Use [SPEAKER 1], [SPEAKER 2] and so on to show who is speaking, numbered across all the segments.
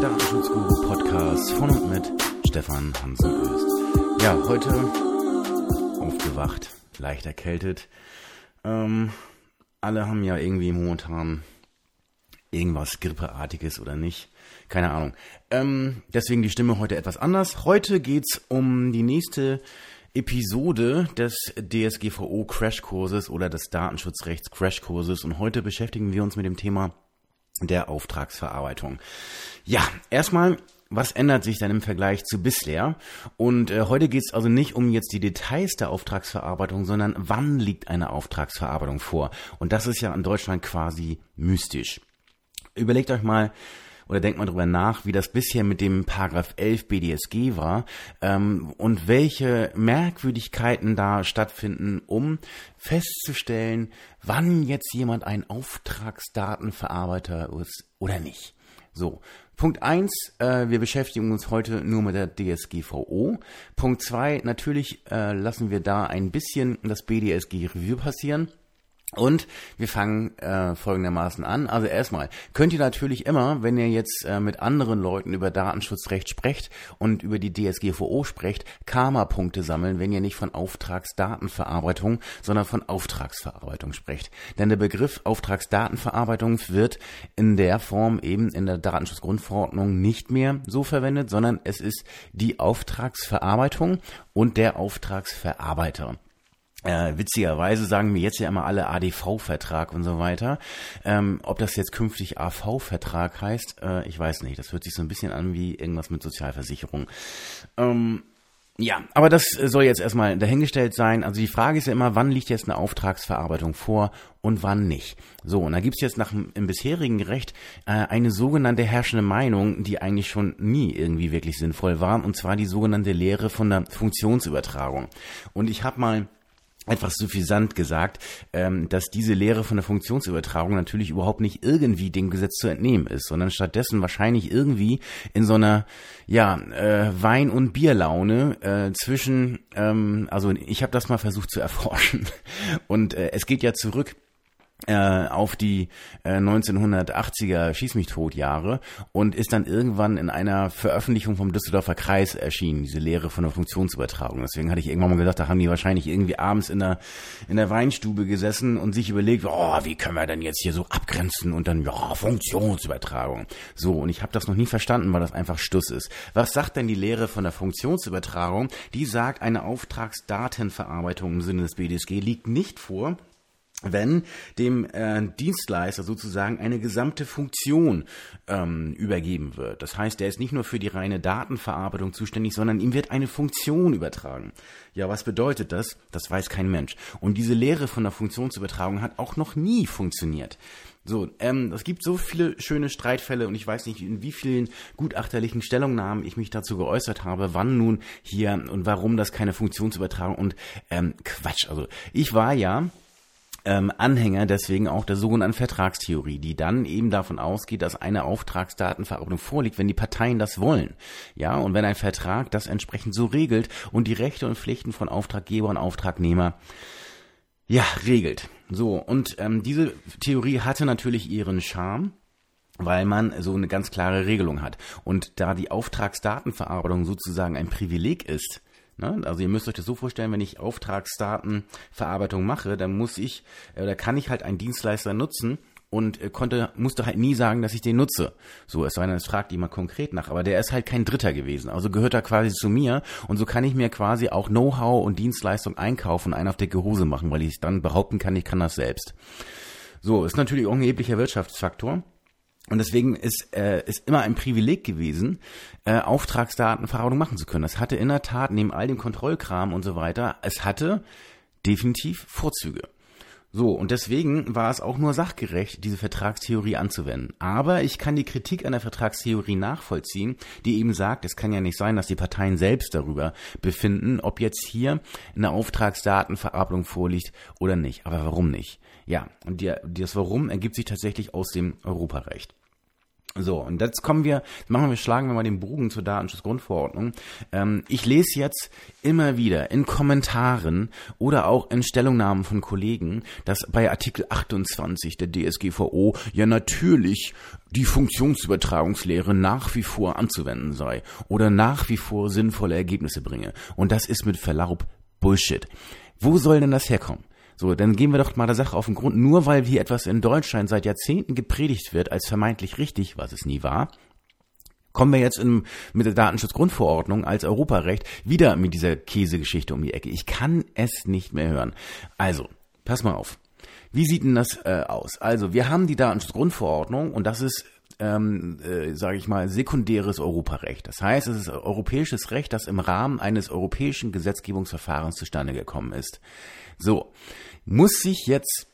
[SPEAKER 1] Datenschutz-Guru-Podcast von und mit Stefan Hansen Öst. Ja, heute aufgewacht, leicht erkältet. Ähm, alle haben ja irgendwie momentan irgendwas Grippeartiges oder nicht. Keine Ahnung. Ähm, deswegen die Stimme heute etwas anders. Heute geht's um die nächste Episode des DSGVO Crashkurses oder des Datenschutzrechts Crashkurses und heute beschäftigen wir uns mit dem Thema der Auftragsverarbeitung. Ja, erstmal was ändert sich dann im Vergleich zu bisher? Und äh, heute geht es also nicht um jetzt die Details der Auftragsverarbeitung, sondern wann liegt eine Auftragsverarbeitung vor? Und das ist ja in Deutschland quasi mystisch. Überlegt euch mal, oder denkt mal drüber nach, wie das bisher mit dem Paragraph 11 BDSG war ähm, und welche Merkwürdigkeiten da stattfinden, um festzustellen, wann jetzt jemand ein Auftragsdatenverarbeiter ist oder nicht. So, Punkt eins: äh, wir beschäftigen uns heute nur mit der DSGVO. Punkt zwei: natürlich äh, lassen wir da ein bisschen das BDSG Review passieren. Und wir fangen äh, folgendermaßen an. Also erstmal könnt ihr natürlich immer, wenn ihr jetzt äh, mit anderen Leuten über Datenschutzrecht sprecht und über die DSGVO sprecht, Karma-Punkte sammeln, wenn ihr nicht von Auftragsdatenverarbeitung, sondern von Auftragsverarbeitung sprecht. Denn der Begriff Auftragsdatenverarbeitung wird in der Form eben in der Datenschutzgrundverordnung nicht mehr so verwendet, sondern es ist die Auftragsverarbeitung und der Auftragsverarbeiter. Äh, witzigerweise sagen wir jetzt ja immer alle ADV-Vertrag und so weiter. Ähm, ob das jetzt künftig AV-Vertrag heißt, äh, ich weiß nicht. Das hört sich so ein bisschen an wie irgendwas mit Sozialversicherung. Ähm, ja, aber das soll jetzt erstmal dahingestellt sein. Also die Frage ist ja immer, wann liegt jetzt eine Auftragsverarbeitung vor und wann nicht. So, und da gibt's jetzt nach im bisherigen Recht äh, eine sogenannte herrschende Meinung, die eigentlich schon nie irgendwie wirklich sinnvoll war, und zwar die sogenannte Lehre von der Funktionsübertragung. Und ich habe mal etwas suffisant gesagt, ähm, dass diese Lehre von der Funktionsübertragung natürlich überhaupt nicht irgendwie dem Gesetz zu entnehmen ist, sondern stattdessen wahrscheinlich irgendwie in so einer ja äh, Wein- und Bierlaune äh, zwischen, ähm, also ich habe das mal versucht zu erforschen. Und äh, es geht ja zurück auf die äh, 1980er Schieß mich tot Jahre und ist dann irgendwann in einer Veröffentlichung vom Düsseldorfer Kreis erschienen, diese Lehre von der Funktionsübertragung. Deswegen hatte ich irgendwann mal gesagt, da haben die wahrscheinlich irgendwie abends in der, in der Weinstube gesessen und sich überlegt, oh, wie können wir denn jetzt hier so abgrenzen und dann, ja, Funktionsübertragung. So, und ich habe das noch nie verstanden, weil das einfach Stuss ist. Was sagt denn die Lehre von der Funktionsübertragung? Die sagt, eine Auftragsdatenverarbeitung im Sinne des BDSG liegt nicht vor, wenn dem äh, Dienstleister sozusagen eine gesamte Funktion ähm, übergeben wird. Das heißt, er ist nicht nur für die reine Datenverarbeitung zuständig, sondern ihm wird eine Funktion übertragen. Ja, was bedeutet das? Das weiß kein Mensch. Und diese Lehre von der Funktionsübertragung hat auch noch nie funktioniert. So, ähm, es gibt so viele schöne Streitfälle und ich weiß nicht, in wie vielen gutachterlichen Stellungnahmen ich mich dazu geäußert habe, wann nun hier und warum das keine Funktionsübertragung und ähm, Quatsch. Also ich war ja ähm, Anhänger deswegen auch der sogenannten Vertragstheorie, die dann eben davon ausgeht, dass eine Auftragsdatenverarbeitung vorliegt, wenn die Parteien das wollen. Ja, und wenn ein Vertrag das entsprechend so regelt und die Rechte und Pflichten von Auftraggeber und Auftragnehmer ja, regelt. So, und ähm, diese Theorie hatte natürlich ihren Charme weil man so eine ganz klare Regelung hat. Und da die Auftragsdatenverarbeitung sozusagen ein Privileg ist, Ne? Also ihr müsst euch das so vorstellen, wenn ich Auftragsdatenverarbeitung mache, dann muss ich äh, oder kann ich halt einen Dienstleister nutzen und äh, konnte musste halt nie sagen, dass ich den nutze. So, es sei denn, es fragt jemand konkret nach, aber der ist halt kein Dritter gewesen. Also gehört er quasi zu mir und so kann ich mir quasi auch Know-how und Dienstleistung einkaufen, einen auf dicke Hose machen, weil ich dann behaupten kann, ich kann das selbst. So, ist natürlich auch ein erheblicher Wirtschaftsfaktor. Und deswegen ist äh, ist immer ein Privileg gewesen, äh, Auftragsdatenverarbeitung machen zu können. Das hatte in der Tat neben all dem Kontrollkram und so weiter, es hatte definitiv Vorzüge. So, und deswegen war es auch nur sachgerecht, diese Vertragstheorie anzuwenden. Aber ich kann die Kritik an der Vertragstheorie nachvollziehen, die eben sagt, es kann ja nicht sein, dass die Parteien selbst darüber befinden, ob jetzt hier eine Auftragsdatenverarbeitung vorliegt oder nicht. Aber warum nicht? Ja, und das Warum ergibt sich tatsächlich aus dem Europarecht. So, und jetzt kommen wir, machen wir, schlagen wir mal den Bogen zur Datenschutzgrundverordnung. Ähm, ich lese jetzt immer wieder in Kommentaren oder auch in Stellungnahmen von Kollegen, dass bei Artikel 28 der DSGVO ja natürlich die Funktionsübertragungslehre nach wie vor anzuwenden sei oder nach wie vor sinnvolle Ergebnisse bringe. Und das ist mit Verlaub Bullshit. Wo soll denn das herkommen? So, dann gehen wir doch mal der Sache auf den Grund. Nur weil hier etwas in Deutschland seit Jahrzehnten gepredigt wird als vermeintlich richtig, was es nie war, kommen wir jetzt in, mit der Datenschutzgrundverordnung als Europarecht wieder mit dieser Käsegeschichte um die Ecke. Ich kann es nicht mehr hören. Also, pass mal auf. Wie sieht denn das äh, aus? Also, wir haben die Datenschutzgrundverordnung und das ist ähm, äh, sage ich mal, sekundäres Europarecht. Das heißt, es ist europäisches Recht, das im Rahmen eines europäischen Gesetzgebungsverfahrens zustande gekommen ist. So, muss sich jetzt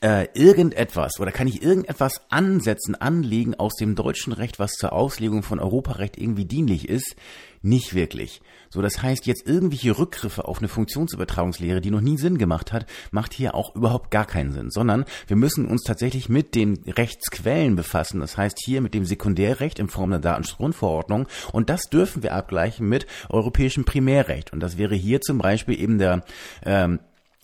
[SPEAKER 1] äh, irgendetwas oder kann ich irgendetwas ansetzen, anlegen aus dem deutschen Recht, was zur Auslegung von Europarecht irgendwie dienlich ist? Nicht wirklich. So, das heißt, jetzt irgendwelche Rückgriffe auf eine Funktionsübertragungslehre, die noch nie Sinn gemacht hat, macht hier auch überhaupt gar keinen Sinn, sondern wir müssen uns tatsächlich mit den Rechtsquellen befassen. Das heißt, hier mit dem Sekundärrecht in Form der Datenschutzgrundverordnung und das dürfen wir abgleichen mit europäischem Primärrecht. Und das wäre hier zum Beispiel eben der ähm,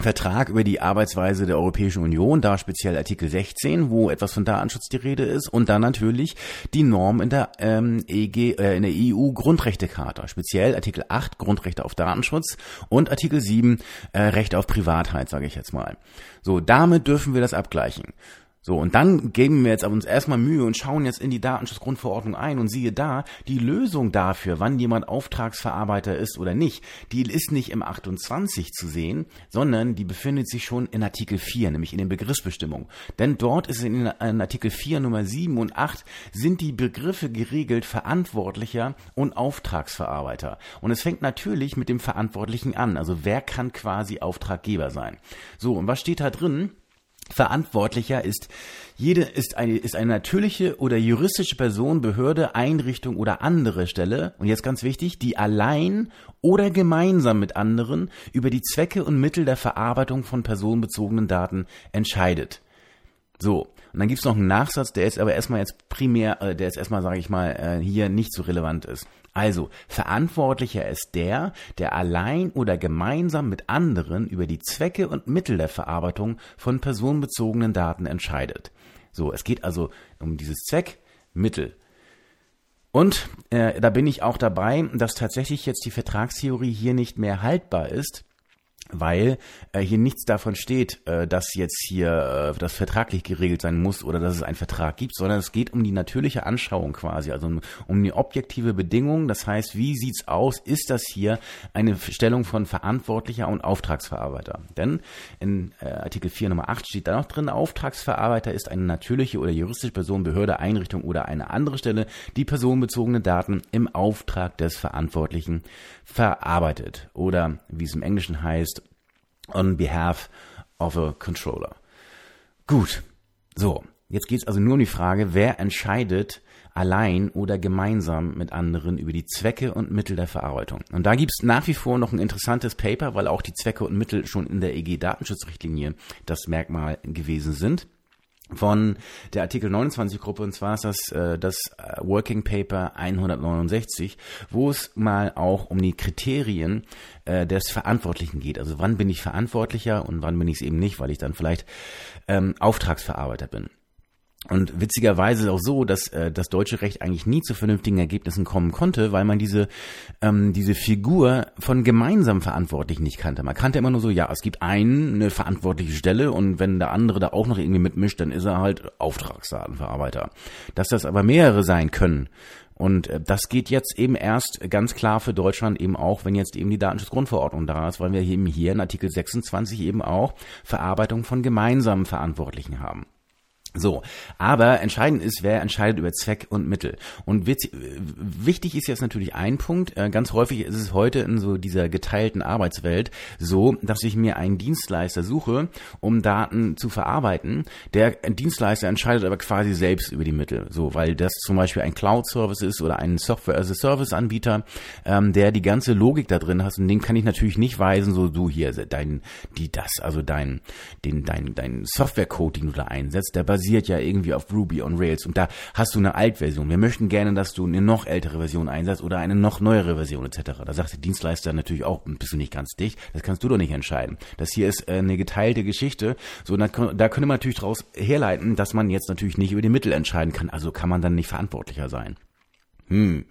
[SPEAKER 1] Vertrag über die Arbeitsweise der Europäischen Union, da speziell Artikel 16, wo etwas von Datenschutz die Rede ist, und dann natürlich die Norm in der ähm, EG, äh, in der EU Grundrechtecharta, speziell Artikel 8 Grundrechte auf Datenschutz und Artikel 7 äh, Recht auf Privatheit, sage ich jetzt mal. So, damit dürfen wir das abgleichen. So, und dann geben wir jetzt aber uns erstmal Mühe und schauen jetzt in die Datenschutzgrundverordnung ein und siehe da, die Lösung dafür, wann jemand Auftragsverarbeiter ist oder nicht, die ist nicht im 28 zu sehen, sondern die befindet sich schon in Artikel 4, nämlich in den Begriffsbestimmungen. Denn dort ist in, in Artikel 4 Nummer 7 und 8 sind die Begriffe geregelt Verantwortlicher und Auftragsverarbeiter. Und es fängt natürlich mit dem Verantwortlichen an, also wer kann quasi Auftraggeber sein. So, und was steht da drin? Verantwortlicher ist jede ist eine ist eine natürliche oder juristische Person, Behörde, Einrichtung oder andere Stelle und jetzt ganz wichtig, die allein oder gemeinsam mit anderen über die Zwecke und Mittel der Verarbeitung von personenbezogenen Daten entscheidet. So, und dann gibt's noch einen Nachsatz, der ist aber erstmal jetzt primär, äh, der ist erstmal, sage ich mal, äh, hier nicht so relevant ist. Also, verantwortlicher ist der, der allein oder gemeinsam mit anderen über die Zwecke und Mittel der Verarbeitung von personenbezogenen Daten entscheidet. So, es geht also um dieses Zweck, Mittel. Und äh, da bin ich auch dabei, dass tatsächlich jetzt die Vertragstheorie hier nicht mehr haltbar ist, weil äh, hier nichts davon steht, äh, dass jetzt hier äh, das vertraglich geregelt sein muss oder dass es einen Vertrag gibt, sondern es geht um die natürliche Anschauung quasi, also um, um die objektive Bedingung. Das heißt, wie sieht's aus? Ist das hier eine Stellung von Verantwortlicher und Auftragsverarbeiter? Denn in äh, Artikel 4 Nummer 8 steht da noch drin, Auftragsverarbeiter ist eine natürliche oder juristische Person, Behörde, Einrichtung oder eine andere Stelle, die personenbezogene Daten im Auftrag des Verantwortlichen verarbeitet oder wie es im Englischen heißt, on behalf of a controller. Gut, so, jetzt geht es also nur um die Frage, wer entscheidet allein oder gemeinsam mit anderen über die Zwecke und Mittel der Verarbeitung. Und da gibt es nach wie vor noch ein interessantes Paper, weil auch die Zwecke und Mittel schon in der EG-Datenschutzrichtlinie das Merkmal gewesen sind von der Artikel 29 Gruppe und zwar ist das äh, das äh, Working Paper 169, wo es mal auch um die Kriterien äh, des Verantwortlichen geht. Also wann bin ich Verantwortlicher und wann bin ich es eben nicht, weil ich dann vielleicht ähm, Auftragsverarbeiter bin. Und witzigerweise auch so, dass äh, das deutsche Recht eigentlich nie zu vernünftigen Ergebnissen kommen konnte, weil man diese ähm, diese Figur von gemeinsam Verantwortlichen nicht kannte. Man kannte immer nur so, ja, es gibt einen, eine verantwortliche Stelle und wenn der andere da auch noch irgendwie mitmischt, dann ist er halt Auftragsdatenverarbeiter. Dass das aber mehrere sein können und äh, das geht jetzt eben erst ganz klar für Deutschland eben auch, wenn jetzt eben die Datenschutzgrundverordnung da ist, weil wir eben hier in Artikel 26 eben auch Verarbeitung von gemeinsamen Verantwortlichen haben. So, aber entscheidend ist, wer entscheidet über Zweck und Mittel. Und wichtig ist jetzt natürlich ein Punkt. Äh, ganz häufig ist es heute in so dieser geteilten Arbeitswelt so, dass ich mir einen Dienstleister suche, um Daten zu verarbeiten. Der Dienstleister entscheidet aber quasi selbst über die Mittel. So, weil das zum Beispiel ein Cloud-Service ist oder ein Software-as-a-Service-Anbieter, ähm, der die ganze Logik da drin hat. Und den kann ich natürlich nicht weisen, so du hier, dein, die das, also dein, den, dein, dein Software-Code, den du da einsetzt, der basiert basiert ja irgendwie auf Ruby on Rails und da hast du eine Altversion. Wir möchten gerne, dass du eine noch ältere Version einsetzt oder eine noch neuere Version etc. Da sagt der Dienstleister natürlich auch, bist du nicht ganz dicht, das kannst du doch nicht entscheiden. Das hier ist äh, eine geteilte Geschichte. So, da, da könnte man natürlich daraus herleiten, dass man jetzt natürlich nicht über die Mittel entscheiden kann. Also kann man dann nicht verantwortlicher sein. Hm.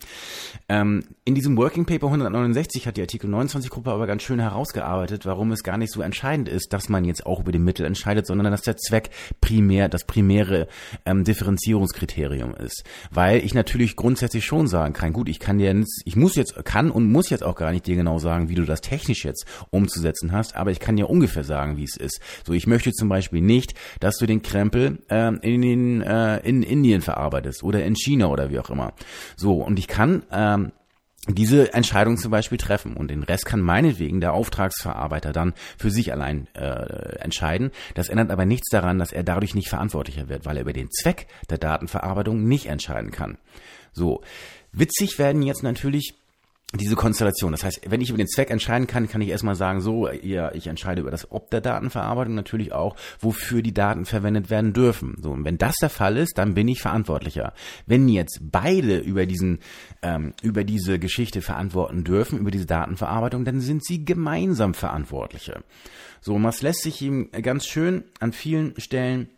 [SPEAKER 1] Ähm, in diesem Working Paper 169 hat die Artikel 29 Gruppe aber ganz schön herausgearbeitet, warum es gar nicht so entscheidend ist, dass man jetzt auch über die Mittel entscheidet, sondern dass der Zweck primär das primäre ähm, Differenzierungskriterium ist. Weil ich natürlich grundsätzlich schon sagen kann, gut, ich kann dir jetzt, ich muss jetzt, kann und muss jetzt auch gar nicht dir genau sagen, wie du das technisch jetzt umzusetzen hast, aber ich kann dir ungefähr sagen, wie es ist. So, ich möchte zum Beispiel nicht, dass du den Krempel ähm, in, den, äh, in Indien verarbeitest oder in China oder wie auch immer. So, und ich kann ähm, diese Entscheidung zum Beispiel treffen und den Rest kann meinetwegen der Auftragsverarbeiter dann für sich allein äh, entscheiden. Das ändert aber nichts daran, dass er dadurch nicht verantwortlicher wird, weil er über den Zweck der Datenverarbeitung nicht entscheiden kann. So, witzig werden jetzt natürlich diese Konstellation. Das heißt, wenn ich über den Zweck entscheiden kann, kann ich erstmal sagen, so, ja, ich entscheide über das Ob der Datenverarbeitung, natürlich auch, wofür die Daten verwendet werden dürfen. So, und wenn das der Fall ist, dann bin ich verantwortlicher. Wenn jetzt beide über diesen, ähm, über diese Geschichte verantworten dürfen, über diese Datenverarbeitung, dann sind sie gemeinsam Verantwortliche. So, und was lässt sich ihm ganz schön an vielen Stellen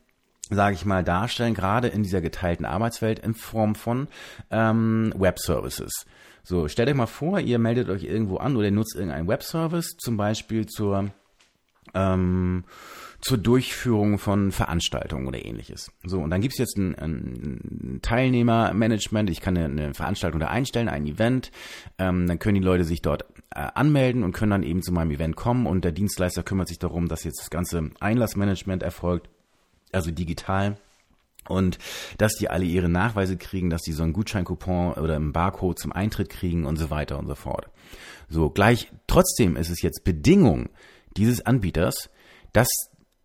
[SPEAKER 1] sage ich mal, darstellen, gerade in dieser geteilten Arbeitswelt in Form von ähm, Web Services. So, stellt euch mal vor, ihr meldet euch irgendwo an oder nutzt irgendeinen Webservice, zum Beispiel zur, ähm, zur Durchführung von Veranstaltungen oder ähnliches. So, und dann gibt's jetzt ein, ein Teilnehmermanagement. Ich kann eine, eine Veranstaltung da einstellen, ein Event. Ähm, dann können die Leute sich dort äh, anmelden und können dann eben zu meinem Event kommen und der Dienstleister kümmert sich darum, dass jetzt das ganze Einlassmanagement erfolgt, also digital und dass die alle ihre Nachweise kriegen, dass die so einen Gutscheincoupon oder einen Barcode zum Eintritt kriegen und so weiter und so fort. So, gleich, trotzdem ist es jetzt Bedingung dieses Anbieters, dass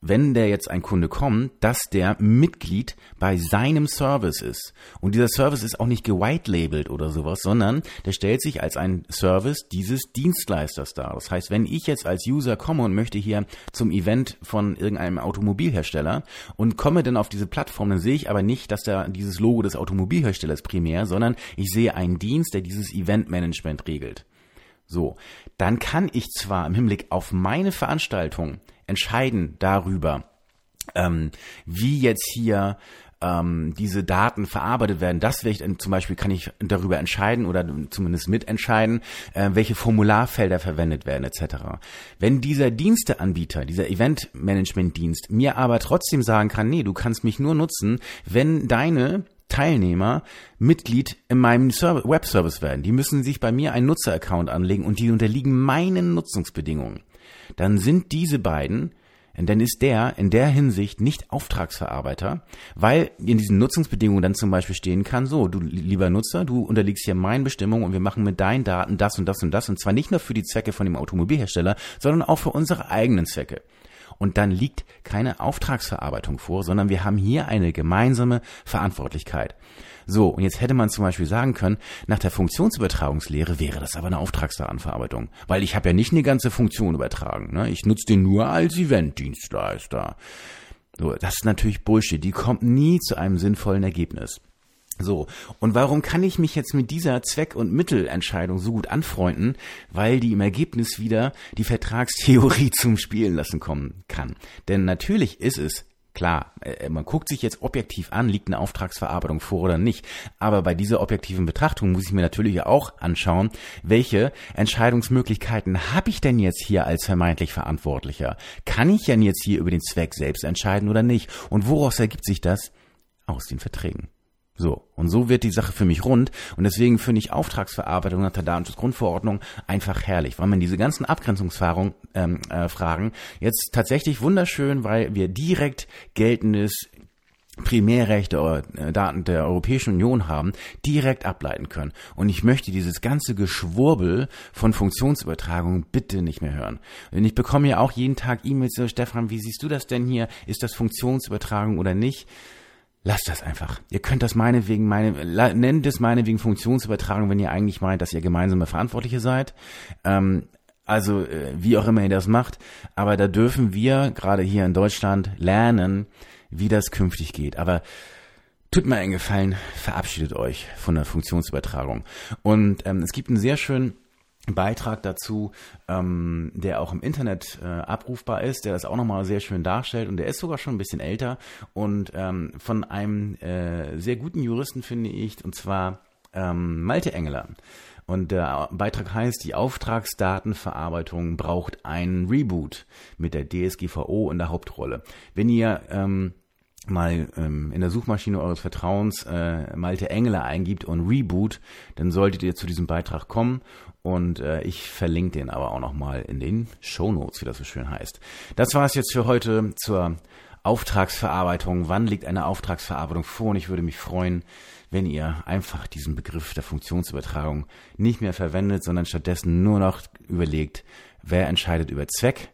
[SPEAKER 1] wenn der jetzt ein Kunde kommt, dass der Mitglied bei seinem Service ist. Und dieser Service ist auch nicht gewhite-labelt oder sowas, sondern der stellt sich als ein Service dieses Dienstleisters dar. Das heißt, wenn ich jetzt als User komme und möchte hier zum Event von irgendeinem Automobilhersteller und komme dann auf diese Plattform, dann sehe ich aber nicht, dass da dieses Logo des Automobilherstellers primär, sondern ich sehe einen Dienst, der dieses Eventmanagement regelt. So, dann kann ich zwar im Hinblick auf meine Veranstaltung entscheiden darüber, ähm, wie jetzt hier ähm, diese Daten verarbeitet werden. Das ich, zum Beispiel kann ich darüber entscheiden oder zumindest mitentscheiden, äh, welche Formularfelder verwendet werden etc. Wenn dieser Diensteanbieter, dieser Event-Management-Dienst mir aber trotzdem sagen kann, nee, du kannst mich nur nutzen, wenn deine Teilnehmer Mitglied in meinem Webservice werden. Die müssen sich bei mir einen Nutzeraccount anlegen und die unterliegen meinen Nutzungsbedingungen dann sind diese beiden dann ist der in der Hinsicht nicht Auftragsverarbeiter, weil in diesen Nutzungsbedingungen dann zum Beispiel stehen kann, so, du lieber Nutzer, du unterliegst hier meinen Bestimmungen und wir machen mit deinen Daten das und das und das und zwar nicht nur für die Zwecke von dem Automobilhersteller, sondern auch für unsere eigenen Zwecke. Und dann liegt keine Auftragsverarbeitung vor, sondern wir haben hier eine gemeinsame Verantwortlichkeit. So, und jetzt hätte man zum Beispiel sagen können, nach der Funktionsübertragungslehre wäre das aber eine Auftragsdatenverarbeitung. Weil ich habe ja nicht eine ganze Funktion übertragen. Ne? Ich nutze den nur als Eventdienstleister. So, das ist natürlich Bullshit. Die kommt nie zu einem sinnvollen Ergebnis. So, und warum kann ich mich jetzt mit dieser Zweck- und Mittelentscheidung so gut anfreunden? Weil die im Ergebnis wieder die Vertragstheorie zum Spielen lassen kommen kann. Denn natürlich ist es Klar, äh, man guckt sich jetzt objektiv an, liegt eine Auftragsverarbeitung vor oder nicht. Aber bei dieser objektiven Betrachtung muss ich mir natürlich auch anschauen, welche Entscheidungsmöglichkeiten habe ich denn jetzt hier als vermeintlich Verantwortlicher? Kann ich denn jetzt hier über den Zweck selbst entscheiden oder nicht? Und woraus ergibt sich das? Aus den Verträgen. So, und so wird die Sache für mich rund und deswegen finde ich Auftragsverarbeitung nach der Datenschutzgrundverordnung einfach herrlich, weil man diese ganzen Abgrenzungsfragen ähm, äh, jetzt tatsächlich wunderschön, weil wir direkt geltendes Primärrecht der äh, Daten der Europäischen Union haben, direkt ableiten können. Und ich möchte dieses ganze Geschwurbel von Funktionsübertragung bitte nicht mehr hören. Und ich bekomme ja auch jeden Tag E-Mails, so, Stefan, wie siehst du das denn hier? Ist das Funktionsübertragung oder nicht? Lasst das einfach. Ihr könnt das meinetwegen, meine, nennt es meinetwegen Funktionsübertragung, wenn ihr eigentlich meint, dass ihr gemeinsame Verantwortliche seid. Ähm, also äh, wie auch immer ihr das macht. Aber da dürfen wir gerade hier in Deutschland lernen, wie das künftig geht. Aber tut mir einen Gefallen, verabschiedet euch von der Funktionsübertragung. Und ähm, es gibt einen sehr schönen Beitrag dazu, ähm, der auch im Internet äh, abrufbar ist, der das auch nochmal sehr schön darstellt und der ist sogar schon ein bisschen älter und ähm, von einem äh, sehr guten Juristen finde ich, und zwar ähm, Malte Engeler. Und der Beitrag heißt, die Auftragsdatenverarbeitung braucht einen Reboot mit der DSGVO in der Hauptrolle. Wenn ihr ähm, mal ähm, in der Suchmaschine eures Vertrauens äh, Malte Engler eingibt und Reboot, dann solltet ihr zu diesem Beitrag kommen und äh, ich verlinke den aber auch nochmal in den Show Notes, wie das so schön heißt. Das war es jetzt für heute zur Auftragsverarbeitung. Wann liegt eine Auftragsverarbeitung vor? Und ich würde mich freuen, wenn ihr einfach diesen Begriff der Funktionsübertragung nicht mehr verwendet, sondern stattdessen nur noch überlegt, wer entscheidet über Zweck,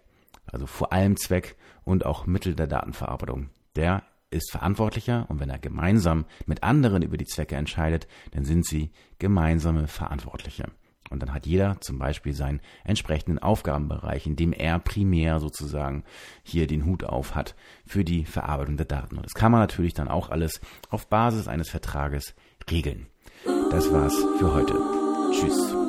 [SPEAKER 1] also vor allem Zweck und auch Mittel der Datenverarbeitung. Der ist verantwortlicher und wenn er gemeinsam mit anderen über die Zwecke entscheidet, dann sind sie gemeinsame Verantwortliche. Und dann hat jeder zum Beispiel seinen entsprechenden Aufgabenbereich, in dem er primär sozusagen hier den Hut auf hat für die Verarbeitung der Daten. Und das kann man natürlich dann auch alles auf Basis eines Vertrages regeln. Das war's für heute. Tschüss.